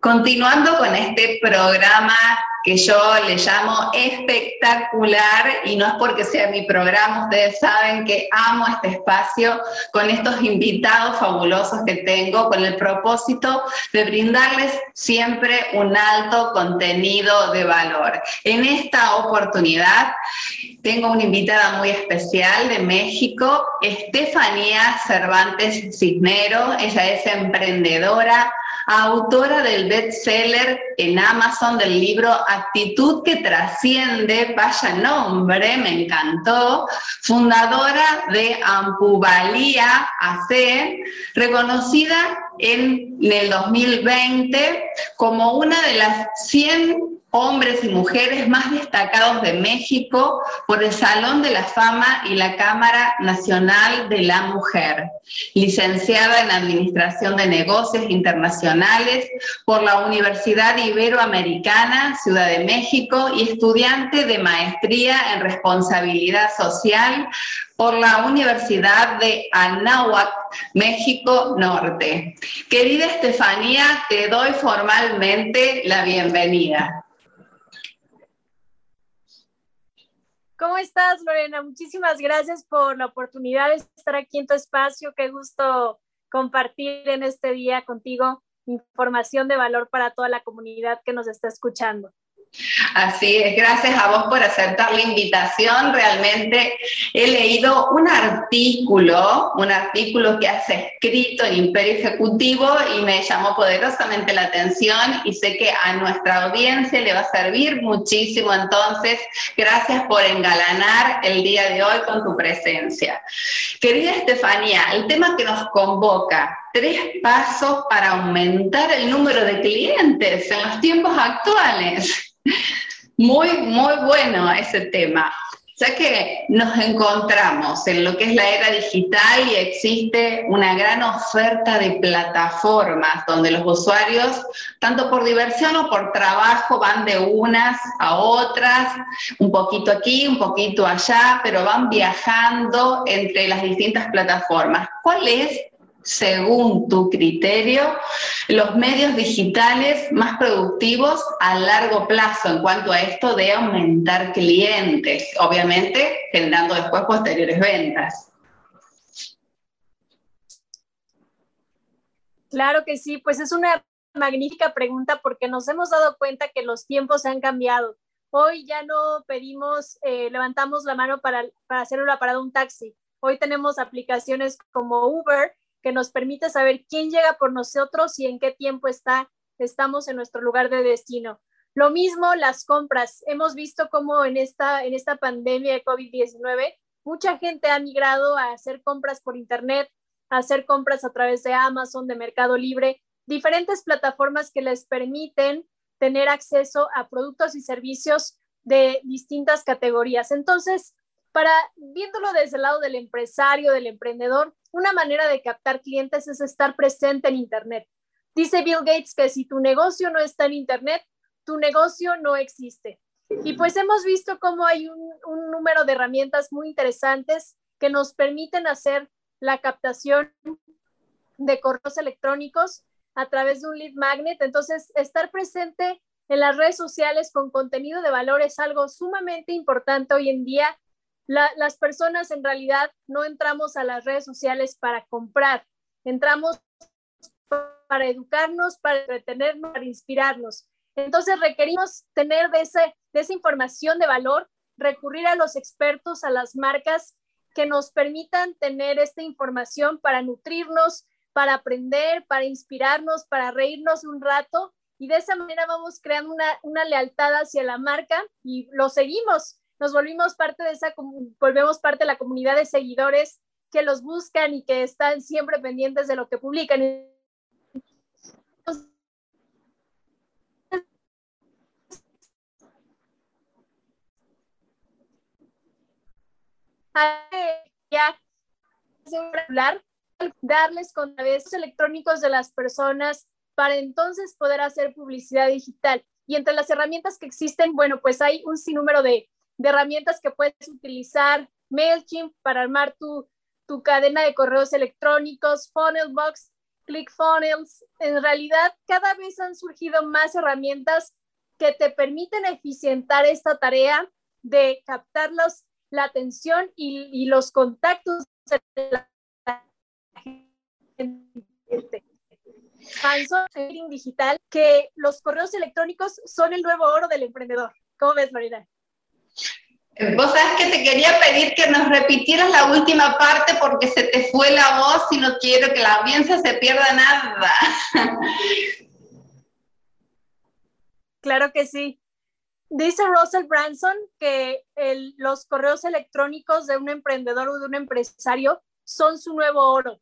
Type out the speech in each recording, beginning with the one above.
Continuando con este programa que yo le llamo espectacular y no es porque sea mi programa, ustedes saben que amo este espacio con estos invitados fabulosos que tengo con el propósito de brindarles siempre un alto contenido de valor. En esta oportunidad tengo una invitada muy especial de México, Estefanía Cervantes Cisnero, ella es emprendedora autora del bestseller en Amazon del libro Actitud que trasciende, vaya nombre, me encantó, fundadora de Ampuvalía AC, reconocida en el 2020 como una de las 100 hombres y mujeres más destacados de México por el Salón de la Fama y la Cámara Nacional de la Mujer. Licenciada en Administración de Negocios Internacionales por la Universidad Iberoamericana, Ciudad de México, y estudiante de Maestría en Responsabilidad Social por la Universidad de Anáhuac, México Norte. Querida Estefanía, te doy formalmente la bienvenida. ¿Cómo estás, Lorena? Muchísimas gracias por la oportunidad de estar aquí en tu espacio. Qué gusto compartir en este día contigo información de valor para toda la comunidad que nos está escuchando. Así es, gracias a vos por aceptar la invitación. Realmente he leído un artículo, un artículo que has escrito en Imperio Ejecutivo y me llamó poderosamente la atención y sé que a nuestra audiencia le va a servir muchísimo. Entonces, gracias por engalanar el día de hoy con tu presencia. Querida Estefanía, el tema que nos convoca, tres pasos para aumentar el número de clientes en los tiempos actuales. Muy, muy bueno ese tema. Ya que nos encontramos en lo que es la era digital y existe una gran oferta de plataformas donde los usuarios, tanto por diversión o por trabajo, van de unas a otras, un poquito aquí, un poquito allá, pero van viajando entre las distintas plataformas. ¿Cuál es según tu criterio, los medios digitales más productivos a largo plazo en cuanto a esto de aumentar clientes, obviamente generando después posteriores ventas. Claro que sí, pues es una magnífica pregunta porque nos hemos dado cuenta que los tiempos han cambiado. Hoy ya no pedimos, eh, levantamos la mano para, para hacer una parada un taxi. Hoy tenemos aplicaciones como Uber que nos permite saber quién llega por nosotros y en qué tiempo está, estamos en nuestro lugar de destino. Lo mismo las compras. Hemos visto cómo en esta, en esta pandemia de COVID-19 mucha gente ha migrado a hacer compras por Internet, a hacer compras a través de Amazon, de Mercado Libre, diferentes plataformas que les permiten tener acceso a productos y servicios de distintas categorías. Entonces, para viéndolo desde el lado del empresario, del emprendedor, una manera de captar clientes es estar presente en Internet. Dice Bill Gates que si tu negocio no está en Internet, tu negocio no existe. Y pues hemos visto cómo hay un, número de herramientas muy interesantes que nos permiten hacer la captación de correos electrónicos a través de un lead magnet. Entonces, estar presente en las redes sociales con contenido de valor es algo sumamente importante hoy en día las personas en realidad no entramos a las redes sociales para comprar, entramos para educarnos, para entretenernos, para inspirarnos. Entonces requerimos tener de, de esa información de valor, recurrir a los expertos, a las marcas que nos permitan tener esta información para nutrirnos, para aprender, para inspirarnos, para reírnos un rato y de esa manera vamos creando una, una lealtad hacia la marca y lo seguimos nos volvimos parte de esa, volvemos parte de la comunidad de seguidores que los buscan y que están siempre pendientes de lo que publican. darles contravesos electrónicos de las personas para entonces poder hacer publicidad digital. Y entre las herramientas que existen, bueno, pues hay un sinnúmero de, de herramientas que puedes utilizar. MailChimp para armar tu, tu cadena de correos electrónicos, Funnelbox, ClickFunnels. En realidad, cada vez han surgido más herramientas que te permiten eficientar esta tarea de captar los, la atención y, y los contactos de la gente. digital, que los correos electrónicos son el nuevo oro del emprendedor. ¿Cómo ves, Marina? Vos sabés que te quería pedir que nos repitieras la última parte porque se te fue la voz y no quiero que la audiencia se pierda nada. Claro que sí. Dice Russell Branson que los correos electrónicos de un emprendedor o de un empresario son su nuevo oro.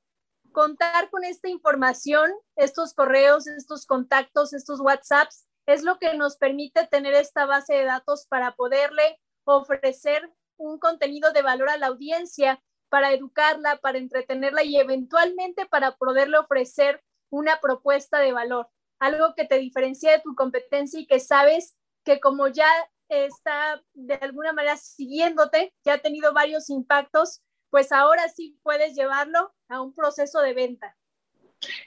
Contar con esta información, estos correos, estos contactos, estos WhatsApps, es lo que nos permite tener esta base de datos para poderle ofrecer un contenido de valor a la audiencia, para educarla, para entretenerla y eventualmente para poderle ofrecer una propuesta de valor, algo que te diferencie de tu competencia y que sabes que como ya está de alguna manera siguiéndote, ya ha tenido varios impactos, pues ahora sí puedes llevarlo a un proceso de venta.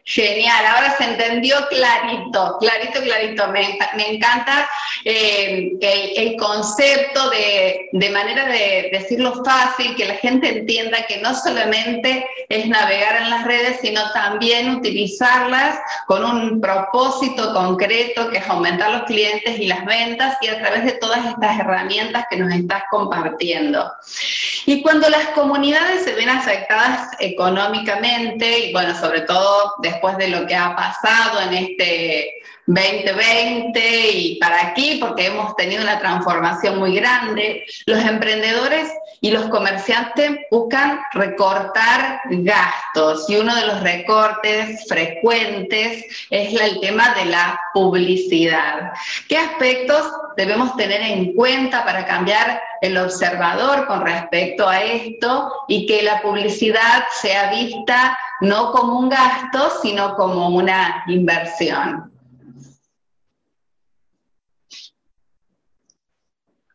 Genial, ahora se entendió clarito, clarito, clarito. Me, encanta eh, el, concepto de, de, manera de decirlo fácil, que la gente entienda que no solamente es navegar en las redes, sino también utilizarlas con un propósito concreto, que es aumentar los clientes y las ventas y a través de todas estas herramientas que nos estás compartiendo. Y cuando las comunidades se ven afectadas económicamente, y bueno, sobre todo después de lo que ha pasado en este 2020 y para aquí, porque hemos tenido una transformación muy grande, los emprendedores y los comerciantes buscan recortar gastos y uno de los recortes frecuentes es el tema de la publicidad. ¿Qué aspectos debemos tener en cuenta para cambiar el observador con respecto a esto y que la publicidad sea vista no como un gasto, sino como una inversión?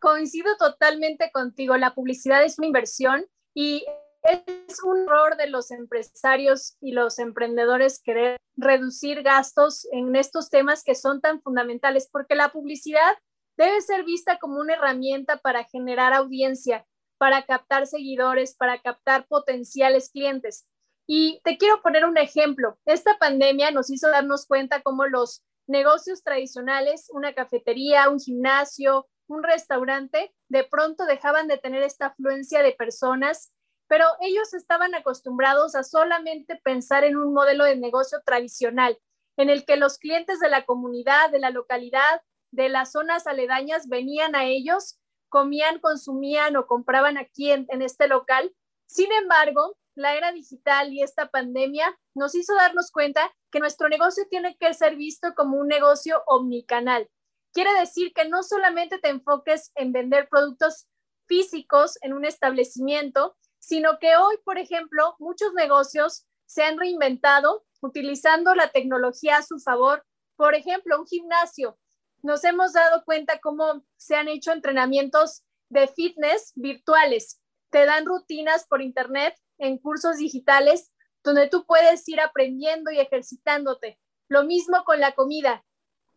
Coincido totalmente contigo. La publicidad es una inversión y es un error de los empresarios y los emprendedores querer reducir gastos en estos temas que son tan fundamentales, porque la publicidad debe ser vista como una herramienta para generar audiencia, para captar seguidores, para captar potenciales clientes. Y te quiero poner un ejemplo. Esta pandemia nos hizo darnos cuenta cómo los negocios tradicionales, una cafetería, un gimnasio, un restaurante, de pronto dejaban de tener esta afluencia de personas, pero ellos estaban acostumbrados a solamente pensar en un modelo de negocio tradicional, en el que los clientes de la comunidad, de la localidad, de las zonas aledañas venían a ellos, comían, consumían o compraban aquí en, en este local. Sin embargo, la era digital y esta pandemia nos hizo darnos cuenta que nuestro negocio tiene que ser visto como un negocio omnicanal, Quiere decir que no solamente te enfoques en vender productos físicos en un establecimiento, sino que hoy, por ejemplo, muchos negocios se han reinventado utilizando la tecnología a su favor. Por ejemplo, un gimnasio. Nos hemos dado cuenta cómo se han hecho entrenamientos de fitness virtuales. Te dan rutinas por internet en cursos digitales donde tú puedes ir aprendiendo y ejercitándote. Lo mismo con la comida.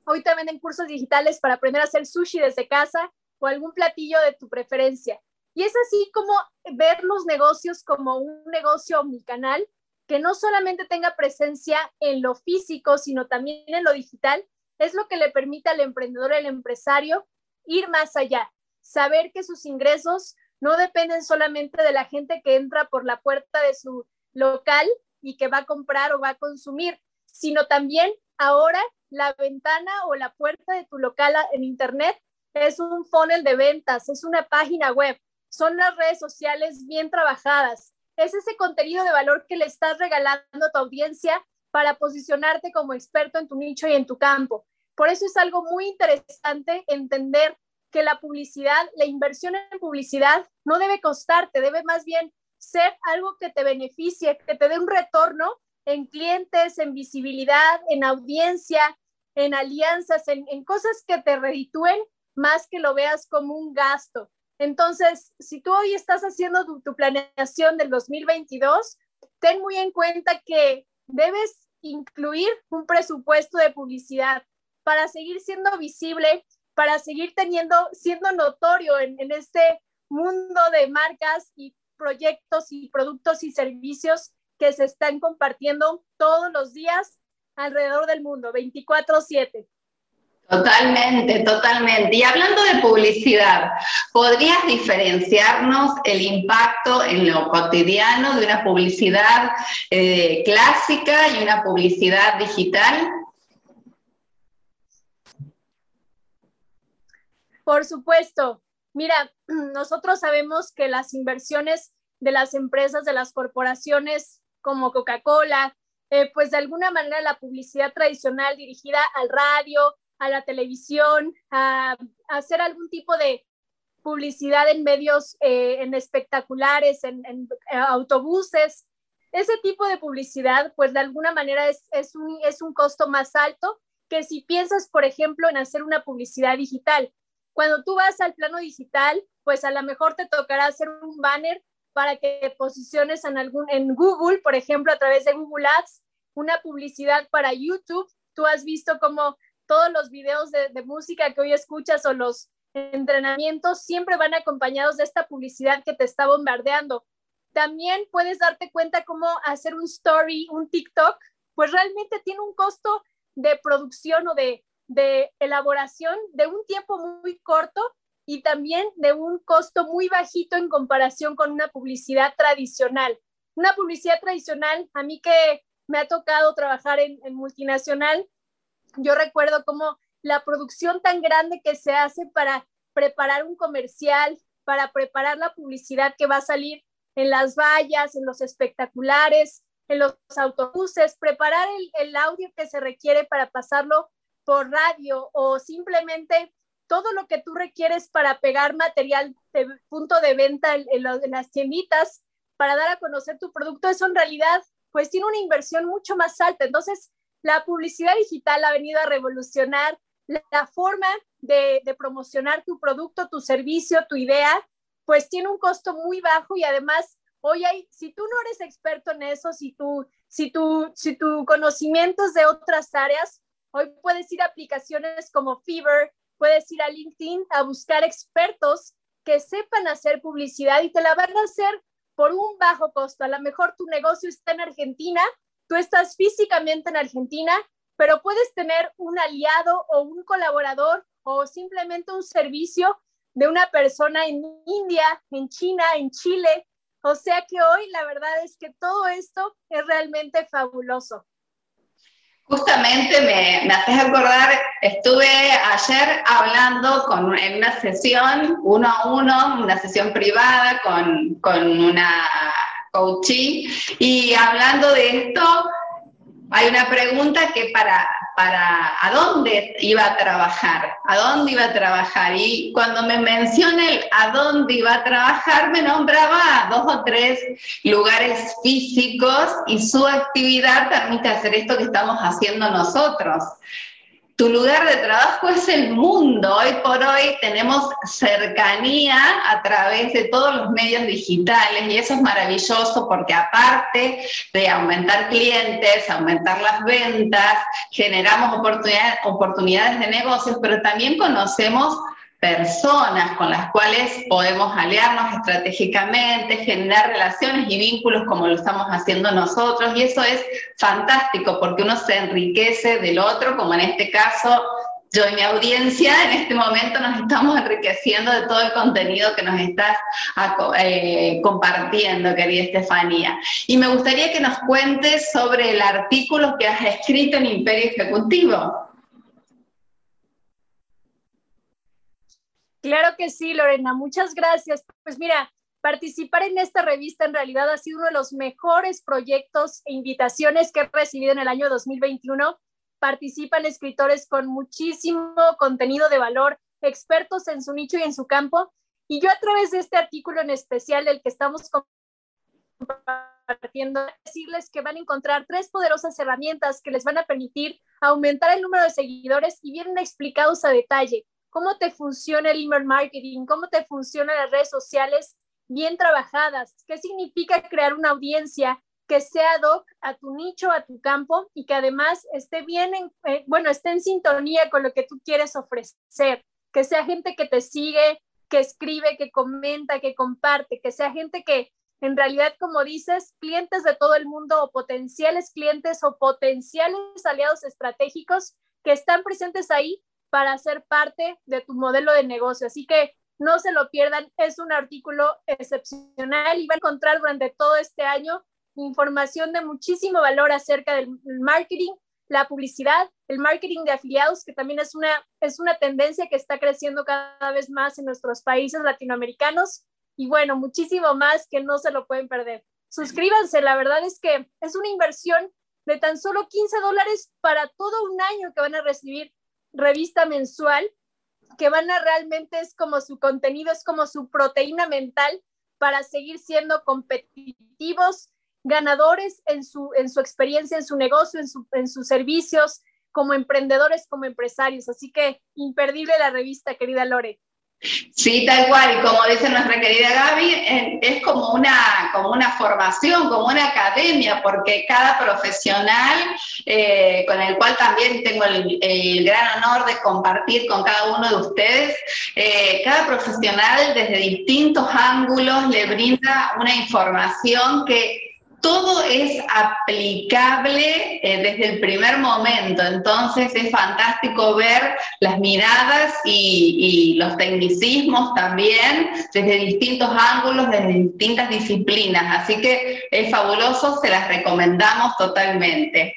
Hoy te venden cursos digitales para aprender a hacer sushi desde casa o algún platillo de tu preferencia. Y es así como ver los negocios como un negocio omnicanal que no solamente tenga presencia en lo físico, sino también en lo digital, es lo que le permite al emprendedor, al empresario, ir más allá, saber que sus ingresos no dependen solamente de la gente que entra por la puerta de su local y que va a comprar o va a consumir, sino también ahora la ventana o la puerta de tu local en Internet es un funnel de ventas, es una página web, son las redes sociales bien trabajadas, es ese contenido de valor que le estás regalando a tu audiencia para posicionarte como experto en tu nicho y en tu campo. Por eso es algo muy interesante entender que la publicidad, la inversión en publicidad no debe costarte, debe más bien ser algo que te beneficie, que te dé un retorno en clientes, en visibilidad, en audiencia, en alianzas, en, cosas que te reditúen más que lo veas como un gasto. Entonces, si tú hoy estás haciendo tu, tu, planeación del 2022, ten muy en cuenta que debes incluir un presupuesto de publicidad para seguir siendo visible, para seguir teniendo, siendo notorio en, en este mundo de marcas y proyectos y productos y servicios que se están compartiendo todos los días alrededor del mundo, 24/7. Totalmente, totalmente. Y hablando de publicidad, ¿podrías diferenciarnos el impacto en lo cotidiano de una publicidad eh, clásica y una publicidad digital? Por supuesto. Mira, nosotros sabemos que las inversiones de las empresas, de las corporaciones como Coca-Cola, eh, pues de alguna manera la publicidad tradicional dirigida al radio, a la televisión, a, hacer algún tipo de publicidad en medios, eh, en espectaculares, en, eh, autobuses. Ese tipo de publicidad, pues de alguna manera es, es, un, es un costo más alto que si piensas, por ejemplo, en hacer una publicidad digital. Cuando tú vas al plano digital, pues a lo mejor te tocará hacer un banner para que posiciones en, algún, en Google, por ejemplo, a través de Google Ads, una publicidad para YouTube. Tú has visto como todos los videos de, música que hoy escuchas o los entrenamientos siempre van acompañados de esta publicidad que te está bombardeando. También puedes darte cuenta cómo hacer un story, un TikTok, pues realmente tiene un costo de producción o de elaboración de un tiempo muy corto y también de un costo muy bajito en comparación con una publicidad tradicional. Una publicidad tradicional, a mí que me ha tocado trabajar en, multinacional, yo recuerdo como la producción tan grande que se hace para preparar un comercial, para preparar la publicidad que va a salir en las vallas, en los espectaculares, en los autobuses, preparar el audio que se requiere para pasarlo por radio o simplemente todo lo que tú requieres para pegar material de punto de venta en, las tienditas para dar a conocer tu producto, eso en realidad pues tiene una inversión mucho más alta. Entonces, la publicidad digital ha venido a revolucionar la, forma de, promocionar tu producto, tu servicio, tu idea, pues tiene un costo muy bajo y además, hoy hay, si tú no eres experto en eso, si tú, si tú, si tu conocimiento es de otras áreas, hoy puedes ir a aplicaciones como Fever, puedes ir a LinkedIn a buscar expertos que sepan hacer publicidad y te la van a hacer por un bajo costo. A lo mejor tu negocio está en Argentina, tú estás físicamente en Argentina, pero puedes tener un aliado o un colaborador o simplemente un servicio de una persona en India, en China, en Chile. O sea que hoy la verdad es que todo esto es realmente fabuloso. Justamente me, me, haces acordar, estuve ayer hablando con, en una sesión uno a uno, una sesión privada con, con una coaching y hablando de esto, hay una pregunta que para, para a dónde iba a trabajar, a dónde iba a trabajar. Y cuando me menciona el a dónde iba a trabajar, me nombraba dos o tres lugares físicos y su actividad permite hacer esto que estamos haciendo nosotros tu lugar de trabajo es el mundo. Hoy por hoy tenemos cercanía a través de todos los medios digitales y eso es maravilloso porque aparte de aumentar clientes, aumentar las ventas, generamos oportunidades de negocios, pero también conocemos personas con las cuales podemos aliarnos estratégicamente, generar relaciones y vínculos como lo estamos haciendo nosotros. Y eso es fantástico porque uno se enriquece del otro, como en este caso yo y mi audiencia en este momento nos estamos enriqueciendo de todo el contenido que nos estás eh, compartiendo, querida Estefanía. Y me gustaría que nos cuentes sobre el artículo que has escrito en Imperio Ejecutivo. Claro que sí, Lorena, muchas gracias. Pues mira, Participar en esta revista en realidad ha sido uno de los mejores proyectos e invitaciones que he recibido en el año 2021. Participan escritores con muchísimo contenido de valor, expertos en su nicho y en su campo. Y yo a través de este artículo en especial, el que estamos compartiendo, decirles que van a encontrar tres poderosas herramientas que les van a permitir aumentar el número de seguidores y vienen explicados a detalle cómo te funciona el email marketing, cómo te funcionan las redes sociales bien trabajadas, qué significa crear una audiencia que sea doc a tu nicho, a tu campo y que además esté bien, en, eh, bueno, esté en sintonía con lo que tú quieres ofrecer, que sea gente que te sigue, que escribe, que comenta, que comparte, que sea gente que en realidad, como dices, clientes de todo el mundo o potenciales clientes o potenciales aliados estratégicos que están presentes ahí para ser parte de tu modelo de negocio. Así que no se lo pierdan, es un artículo excepcional y va a encontrar durante todo este año información de muchísimo valor acerca del marketing, la publicidad, el marketing de afiliados, que también es una, es una tendencia que está creciendo cada vez más en nuestros países latinoamericanos. Y bueno, muchísimo más que no se lo pueden perder. Suscríbanse, la verdad es que es una inversión de tan solo 15 dólares para todo un año que van a recibir revista mensual que van a realmente es como su contenido, es como su proteína mental para seguir siendo competitivos, ganadores en su, en su experiencia, en su negocio, en, su, en sus servicios, como emprendedores, como empresarios. Así que imperdible la revista, querida Lore. Sí, tal cual, como dice nuestra querida Gaby, es como una, como una formación, como una academia, porque cada profesional, eh, con el cual también tengo el, gran honor de compartir con cada uno de ustedes, eh, cada profesional desde distintos ángulos le brinda una información que todo es aplicable eh, desde el primer momento, entonces es fantástico ver las miradas y, los tecnicismos también desde distintos ángulos, desde distintas disciplinas, así que es fabuloso, se las recomendamos totalmente.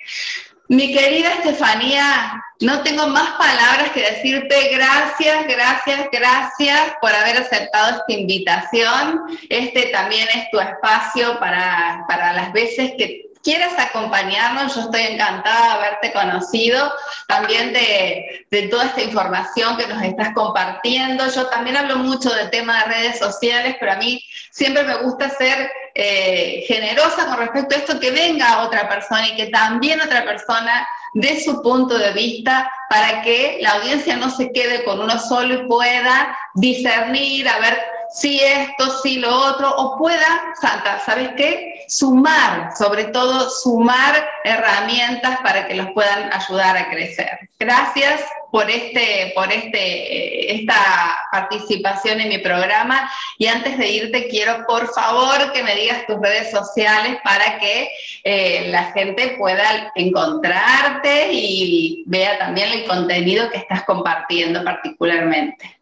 Mi querida Estefanía, no tengo más palabras que decirte gracias, gracias, gracias por haber aceptado esta invitación. Este también es tu espacio para, para las veces que quieras acompañarnos, yo estoy encantada de haberte conocido, también de, de, toda esta información que nos estás compartiendo. Yo también hablo mucho del tema de redes sociales, pero a mí siempre me gusta ser eh, generosa con respecto a esto, que venga otra persona y que también otra persona dé su punto de vista para que la audiencia no se quede con uno solo y pueda discernir, a ver si esto, si lo otro, o pueda, Santa, ¿sabes qué? Sumar, sobre todo sumar herramientas para que los puedan ayudar a crecer. Gracias por, este, por este, esta participación en mi programa y antes de irte quiero por favor que me digas tus redes sociales para que eh, la gente pueda encontrarte y vea también el contenido que estás compartiendo particularmente.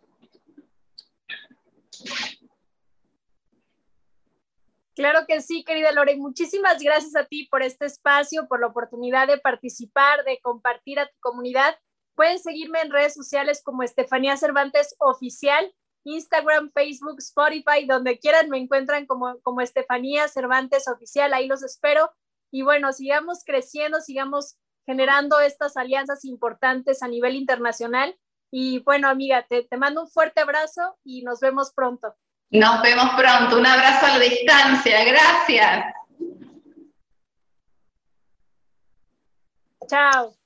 Claro que sí, querida Lore. Muchísimas gracias a ti por este espacio, por la oportunidad de participar, de compartir a tu comunidad. Pueden seguirme en redes sociales como Estefanía Cervantes Oficial, Instagram, Facebook, Spotify, donde quieran me encuentran como, como Estefanía Cervantes Oficial. Ahí los espero. Y bueno, sigamos creciendo, sigamos generando estas alianzas importantes a nivel internacional. Y bueno, amiga, te, te mando un fuerte abrazo y nos vemos pronto. Nos vemos pronto. Un abrazo a la distancia. Gracias. Chao.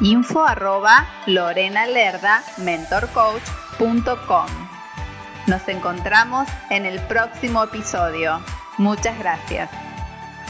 info arroba mentorcoach.com. Nos encontramos en el próximo episodio. Muchas gracias.